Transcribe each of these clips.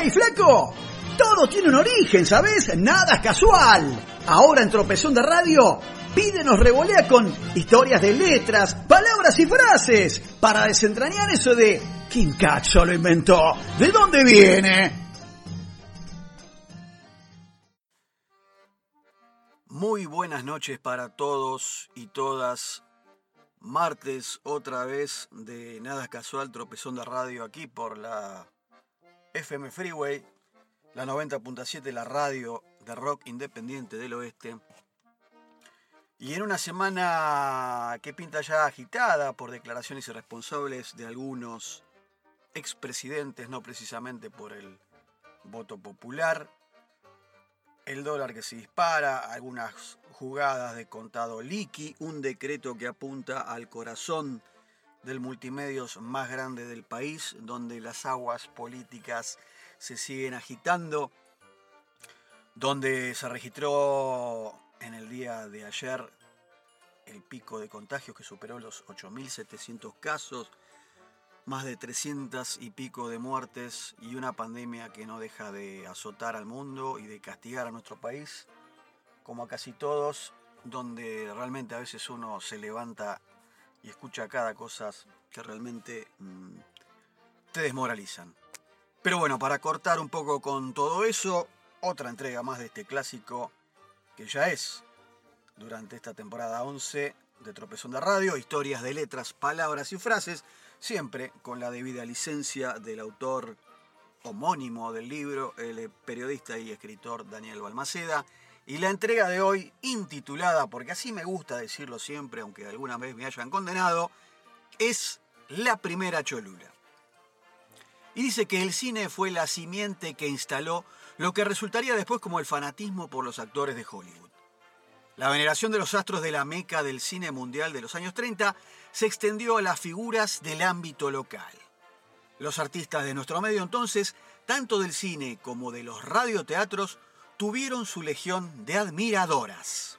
¡Hey, flaco! Todo tiene un origen, ¿sabes? Nada es casual. Ahora en Tropezón de Radio, pídenos revolea con historias de letras, palabras y frases para desentrañar eso de ¿quién cacho lo inventó? ¿De dónde viene? Muy buenas noches para todos y todas. Martes otra vez de Nada es Casual, Tropezón de Radio aquí por la FM Freeway, la 90.7, la radio de rock independiente del oeste. Y en una semana que pinta ya agitada por declaraciones irresponsables de algunos expresidentes, no precisamente por el voto popular, el dólar que se dispara, algunas jugadas de contado liqui, un decreto que apunta al corazón del multimedios más grande del país, donde las aguas políticas se siguen agitando, donde se registró en el día de ayer el pico de contagios que superó los 8.700 casos, más de 300 y pico de muertes y una pandemia que no deja de azotar al mundo y de castigar a nuestro país, como a casi todos, donde realmente a veces uno se levanta y escucha cada cosa que realmente mm, te desmoralizan. Pero bueno, para cortar un poco con todo eso, otra entrega más de este clásico que ya es durante esta temporada 11 de Tropezón de Radio, historias de letras, palabras y frases, siempre con la debida licencia del autor homónimo del libro, el periodista y escritor Daniel Balmaceda. Y la entrega de hoy, intitulada, porque así me gusta decirlo siempre, aunque alguna vez me hayan condenado, es La primera Cholula. Y dice que el cine fue la simiente que instaló lo que resultaría después como el fanatismo por los actores de Hollywood. La veneración de los astros de la meca del cine mundial de los años 30 se extendió a las figuras del ámbito local. Los artistas de nuestro medio entonces, tanto del cine como de los radioteatros, tuvieron su legión de admiradoras.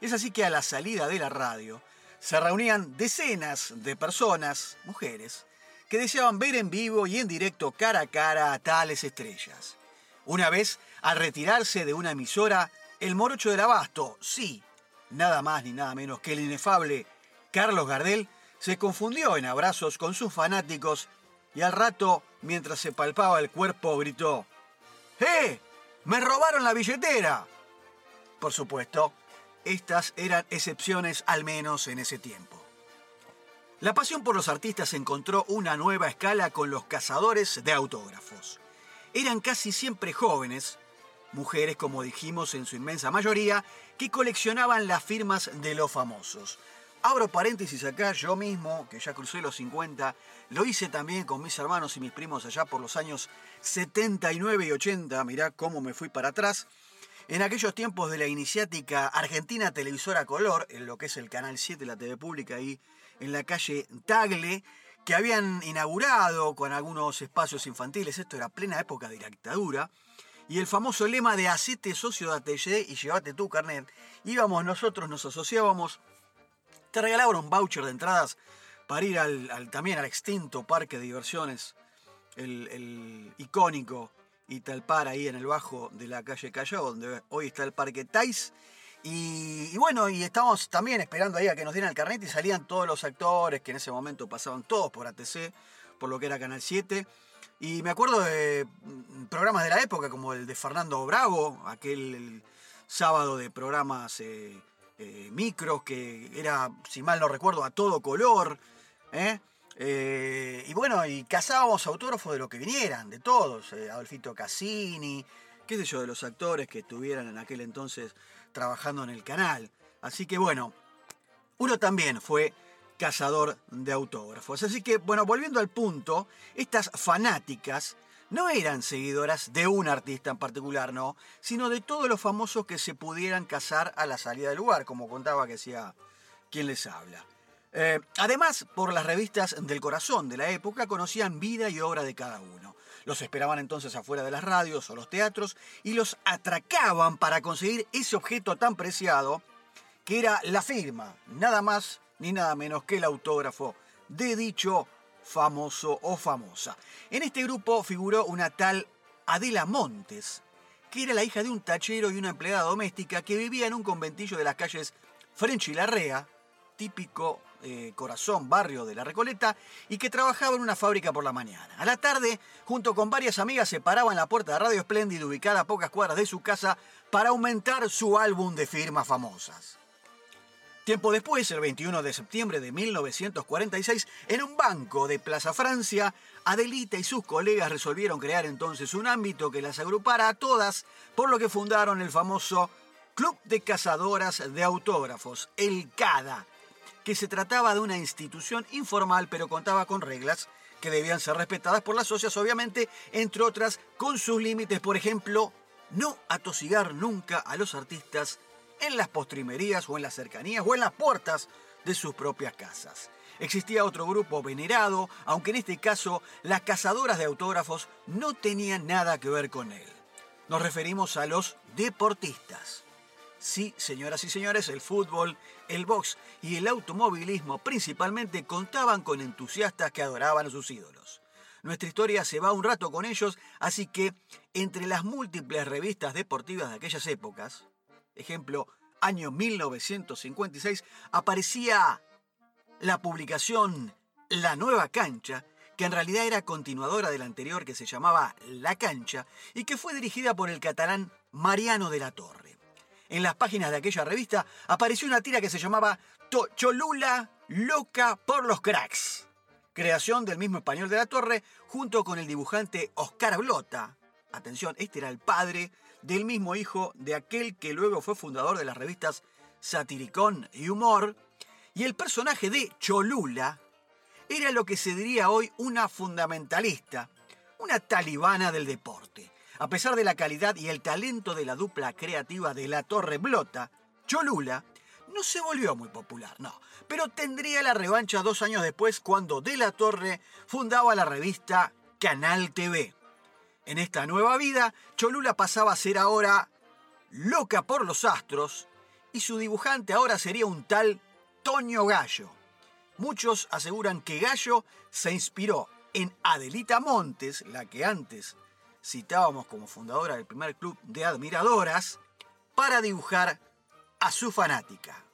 Es así que a la salida de la radio se reunían decenas de personas, mujeres, que deseaban ver en vivo y en directo cara a cara a tales estrellas. Una vez, al retirarse de una emisora, el morocho del abasto, sí, nada más ni nada menos que el inefable Carlos Gardel, se confundió en abrazos con sus fanáticos y al rato, mientras se palpaba el cuerpo, gritó, ¡Eh! ¡Me robaron la billetera! Por supuesto, estas eran excepciones al menos en ese tiempo. La pasión por los artistas encontró una nueva escala con los cazadores de autógrafos. Eran casi siempre jóvenes, mujeres como dijimos en su inmensa mayoría, que coleccionaban las firmas de los famosos. Abro paréntesis acá, yo mismo, que ya crucé los 50, lo hice también con mis hermanos y mis primos allá por los años 79 y 80, mirá cómo me fui para atrás. En aquellos tiempos de la iniciática Argentina Televisora Color, en lo que es el Canal 7, la TV Pública ahí en la calle Tagle, que habían inaugurado con algunos espacios infantiles, esto era plena época de la dictadura, y el famoso lema de hacete socio de ATG y llévate tu carnet, íbamos nosotros, nos asociábamos, te regalaban un voucher de entradas para ir al, también al extinto parque de diversiones, el, el icónico Italpar ahí en el bajo de la calle Callao, donde hoy está el parque Tais. Y, bueno, y estábamos también esperando ahí a que nos dieran el carnet y salían todos los actores que en ese momento pasaban todos por ATC, por lo que era Canal 7. Y me acuerdo de mm, programas de la época, como el de Fernando Bravo, aquel sábado de programas eh, eh, micros, que era, si mal no recuerdo, a todo color. ¿eh? Eh, y bueno, y cazábamos autógrafos de lo que vinieran, de todos. Adolfito Cassini, qué sé yo, de los actores que estuvieran en aquel entonces trabajando en el canal. Así que bueno, uno también fue cazador de autógrafos. Así que bueno, volviendo al punto, estas fanáticas no eran seguidoras de un artista en particular, no, sino de todos los famosos que se pudieran casar a la salida del lugar, como contaba que decía quien les habla. Eh, además, por las revistas del corazón de la época conocían vida y obra de cada uno. Los esperaban entonces afuera de las radios o los teatros y los atracaban para conseguir ese objeto tan preciado que era la firma, nada más ni nada menos que el autógrafo de dicho famoso o famosa. En este grupo figuró una tal Adela Montes, que era la hija de un tachero y una empleada doméstica que vivía en un conventillo de las calles French y Larrea, típico eh, corazón, barrio de la Recoleta, y que trabajaba en una fábrica por la mañana. A la tarde, junto con varias amigas, se paraba en la puerta de Radio Espléndido, ubicada a pocas cuadras de su casa, para aumentar su álbum de firmas famosas. Tiempo después, el 21 de septiembre de 1946, en un banco de Plaza Francia, Adelita y sus colegas resolvieron crear entonces un ámbito que las agrupara a todas, por lo que fundaron el famoso Club de Cazadoras de Autógrafos, el CADA, que se trataba de una institución informal pero contaba con reglas que debían ser respetadas por las socias, obviamente, entre otras, con sus límites, por ejemplo, no atosigar nunca a los artistas en las postrimerías o en las cercanías o en las puertas de sus propias casas. Existía otro grupo venerado, aunque en este caso las cazadoras de autógrafos no tenían nada que ver con él. Nos referimos a los deportistas. Sí, señoras y señores, el fútbol, el box y el automovilismo principalmente contaban con entusiastas que adoraban a sus ídolos. Nuestra historia se va un rato con ellos, así que entre las múltiples revistas deportivas de aquellas épocas, ejemplo, año 1956, aparecía la publicación La Nueva Cancha, que en realidad era continuadora de la anterior que se llamaba La Cancha y que fue dirigida por el catalán Mariano de la Torre. En las páginas de aquella revista apareció una tira que se llamaba Cholula Loca por los Cracks, creación del mismo español de la Torre junto con el dibujante Oscar Blota. Atención, este era el padre del mismo hijo de aquel que luego fue fundador de las revistas Satiricón y Humor, y el personaje de Cholula era lo que se diría hoy una fundamentalista, una talibana del deporte. A pesar de la calidad y el talento de la dupla creativa de La Torre Blota, Cholula no se volvió muy popular, no, pero tendría la revancha dos años después cuando De La Torre fundaba la revista Canal TV. En esta nueva vida, Cholula pasaba a ser ahora loca por los astros y su dibujante ahora sería un tal Toño Gallo. Muchos aseguran que Gallo se inspiró en Adelita Montes, la que antes citábamos como fundadora del primer club de admiradoras, para dibujar a su fanática.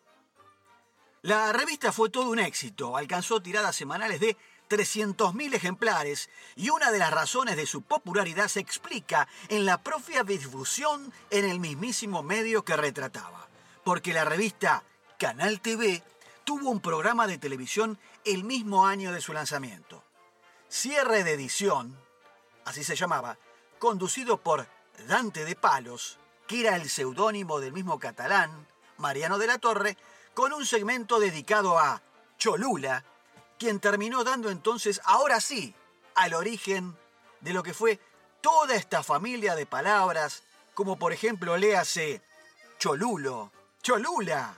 La revista fue todo un éxito, alcanzó tiradas semanales de 300.000 ejemplares y una de las razones de su popularidad se explica en la propia difusión en el mismísimo medio que retrataba, porque la revista Canal TV tuvo un programa de televisión el mismo año de su lanzamiento. Cierre de edición, así se llamaba, conducido por Dante de Palos, que era el seudónimo del mismo catalán, Mariano de la Torre, con un segmento dedicado a Cholula, quien terminó dando entonces, ahora sí, al origen de lo que fue toda esta familia de palabras, como por ejemplo léase Cholulo, Cholula,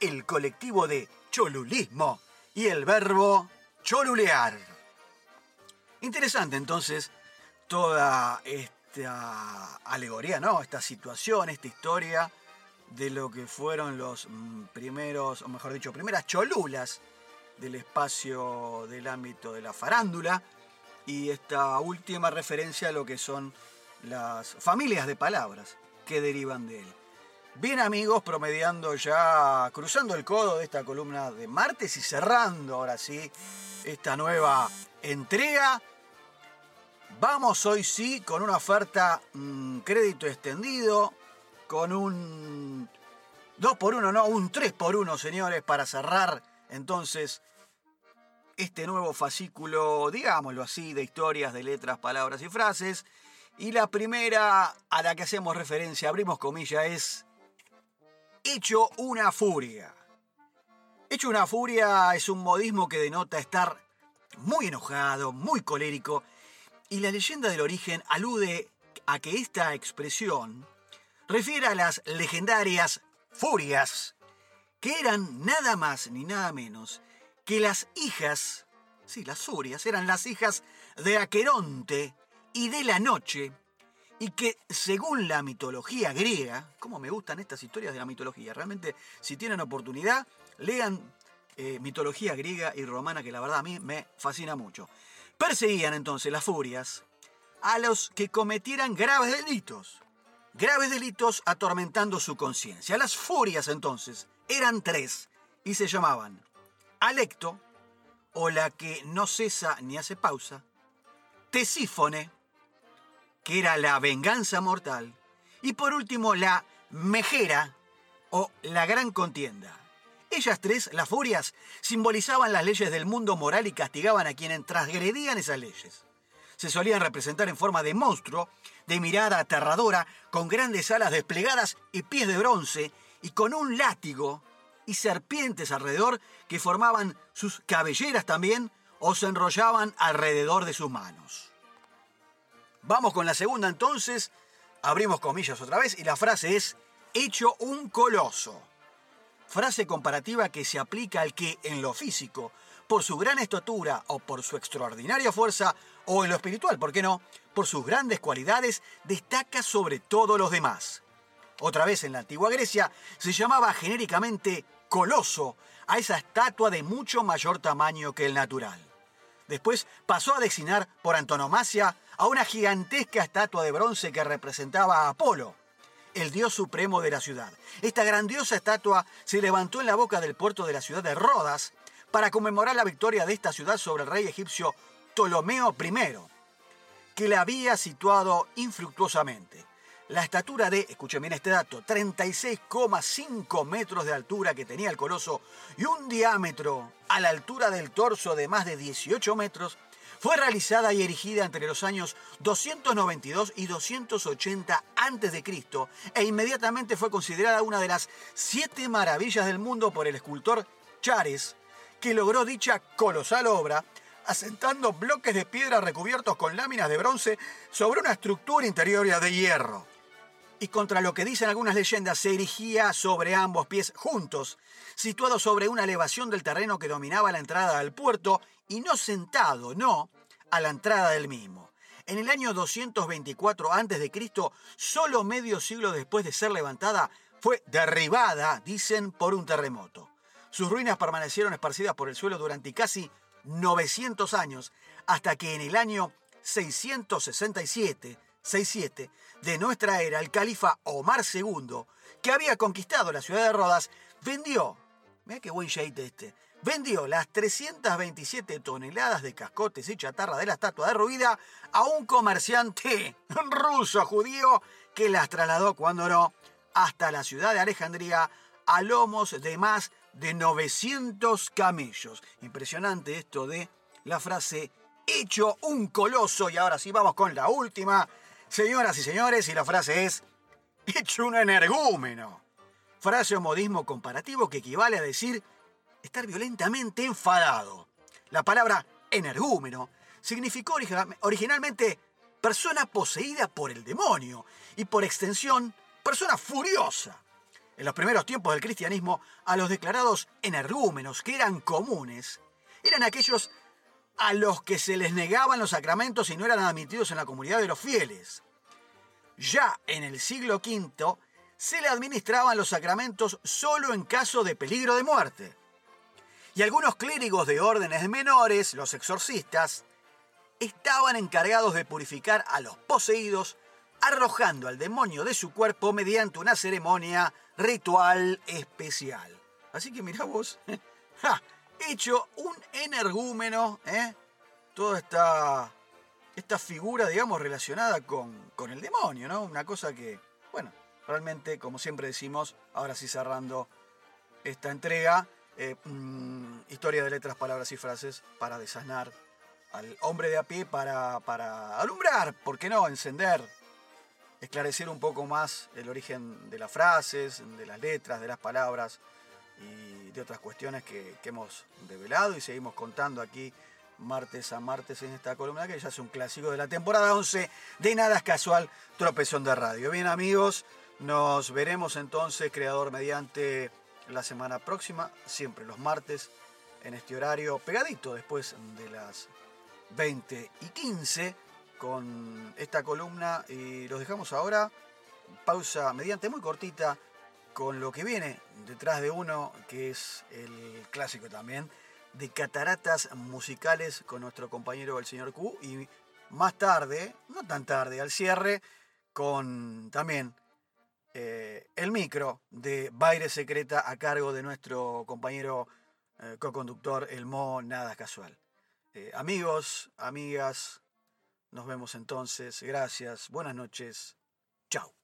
el colectivo de cholulismo y el verbo cholulear. Interesante entonces toda esta alegoría, ¿no? Esta situación, esta historia de lo que fueron los mm, primeros, o mejor dicho, primeras cholulas del espacio del ámbito de la farándula y esta última referencia a lo que son las familias de palabras que derivan de él. Bien amigos, promediando ya, cruzando el codo de esta columna de martes y cerrando ahora sí esta nueva entrega. Vamos hoy sí con una oferta mm, crédito extendido, con un 2 por 1 no, un 3 por 1 señores, para cerrar entonces este nuevo fascículo, digámoslo así, de historias, de letras, palabras y frases. Y la primera a la que hacemos referencia, abrimos comillas, es Hecho una furia. Hecho una furia es un modismo que denota estar muy enojado, muy colérico, y la leyenda del origen alude a que esta expresión refiere a las legendarias furias, que eran nada más ni nada menos que las hijas, sí, las Surias, eran las hijas de Aqueronte y de la noche, y que según la mitología griega, como me gustan estas historias de la mitología, realmente si tienen oportunidad, lean eh, mitología griega y romana, que la verdad a mí me fascina mucho. Perseguían entonces las furias a los que cometieran graves delitos. Graves delitos atormentando su conciencia. Las furias entonces eran tres y se llamaban Alecto, o la que no cesa ni hace pausa, Tesífone, que era la venganza mortal, y por último la Mejera, o la gran contienda. Ellas tres, las furias, simbolizaban las leyes del mundo moral y castigaban a quienes transgredían esas leyes. Se solían representar en forma de monstruo, de mirada aterradora, con grandes alas desplegadas y pies de bronce, y con un látigo y serpientes alrededor que formaban sus cabelleras también o se enrollaban alrededor de sus manos. Vamos con la segunda entonces, abrimos comillas otra vez y la frase es hecho un coloso. Frase comparativa que se aplica al que en lo físico, por su gran estatura o por su extraordinaria fuerza, o en lo espiritual, ¿por qué no? Por sus grandes cualidades, destaca sobre todos los demás. Otra vez en la antigua Grecia se llamaba genéricamente coloso a esa estatua de mucho mayor tamaño que el natural. Después pasó a designar por antonomasia a una gigantesca estatua de bronce que representaba a Apolo, el dios supremo de la ciudad. Esta grandiosa estatua se levantó en la boca del puerto de la ciudad de Rodas para conmemorar la victoria de esta ciudad sobre el rey egipcio Ptolomeo I, que la había situado infructuosamente. La estatura de, escuchen bien este dato, 36,5 metros de altura que tenía el coloso y un diámetro a la altura del torso de más de 18 metros, fue realizada y erigida entre los años 292 y 280 a.C. e inmediatamente fue considerada una de las siete maravillas del mundo por el escultor Chares, que logró dicha colosal obra asentando bloques de piedra recubiertos con láminas de bronce sobre una estructura interior de hierro. Y contra lo que dicen algunas leyendas, se erigía sobre ambos pies juntos, situado sobre una elevación del terreno que dominaba la entrada al puerto y no sentado, no, a la entrada del mismo. En el año 224 a.C., solo medio siglo después de ser levantada, fue derribada, dicen, por un terremoto. Sus ruinas permanecieron esparcidas por el suelo durante casi 900 años, hasta que en el año 667, 67 de nuestra era, el califa Omar II, que había conquistado la ciudad de Rodas, vendió, mira qué buen shade este, vendió las 327 toneladas de cascotes y chatarra de la estatua derruida a un comerciante ruso judío que las trasladó, cuando no, hasta la ciudad de Alejandría a lomos de más de 900 camellos. Impresionante esto de la frase hecho un coloso. Y ahora sí vamos con la última. Señoras y señores, y la frase es hecho un energúmeno. Frase o modismo comparativo que equivale a decir estar violentamente enfadado. La palabra energúmeno significó originalmente persona poseída por el demonio y por extensión persona furiosa. En los primeros tiempos del cristianismo, a los declarados energúmenos, que eran comunes, eran aquellos a los que se les negaban los sacramentos y no eran admitidos en la comunidad de los fieles. Ya en el siglo V se le administraban los sacramentos solo en caso de peligro de muerte. Y algunos clérigos de órdenes menores, los exorcistas, estaban encargados de purificar a los poseídos arrojando al demonio de su cuerpo mediante una ceremonia ritual especial. Así que mira vos, hecho un energúmeno, ¿eh? toda esta, esta figura, digamos, relacionada con, con el demonio, ¿no? Una cosa que, bueno, realmente, como siempre decimos, ahora sí cerrando esta entrega, eh, mm, historia de letras, palabras y frases para desasnar al hombre de a pie, para, para alumbrar, ¿por qué no? Encender esclarecer un poco más el origen de las frases, de las letras, de las palabras y de otras cuestiones que, hemos develado y seguimos contando aquí martes a martes en esta columna que ya es un clásico de la temporada 11 de Nada es Casual, Tropezón de Radio. Bien amigos, nos veremos entonces, creador mediante la semana próxima, siempre los martes en este horario, pegadito después de las 20 y 15 con esta columna y los dejamos ahora. Pausa mediante muy cortita con lo que viene detrás de uno, que es el clásico también, de cataratas musicales con nuestro compañero el señor Q y más tarde, no tan tarde, al cierre, con también eh, el micro de Baile Secreta a cargo de nuestro compañero eh, co-conductor El Mo Nada Casual. Eh, amigos, amigas, nos vemos entonces. Gracias, buenas noches. Chao.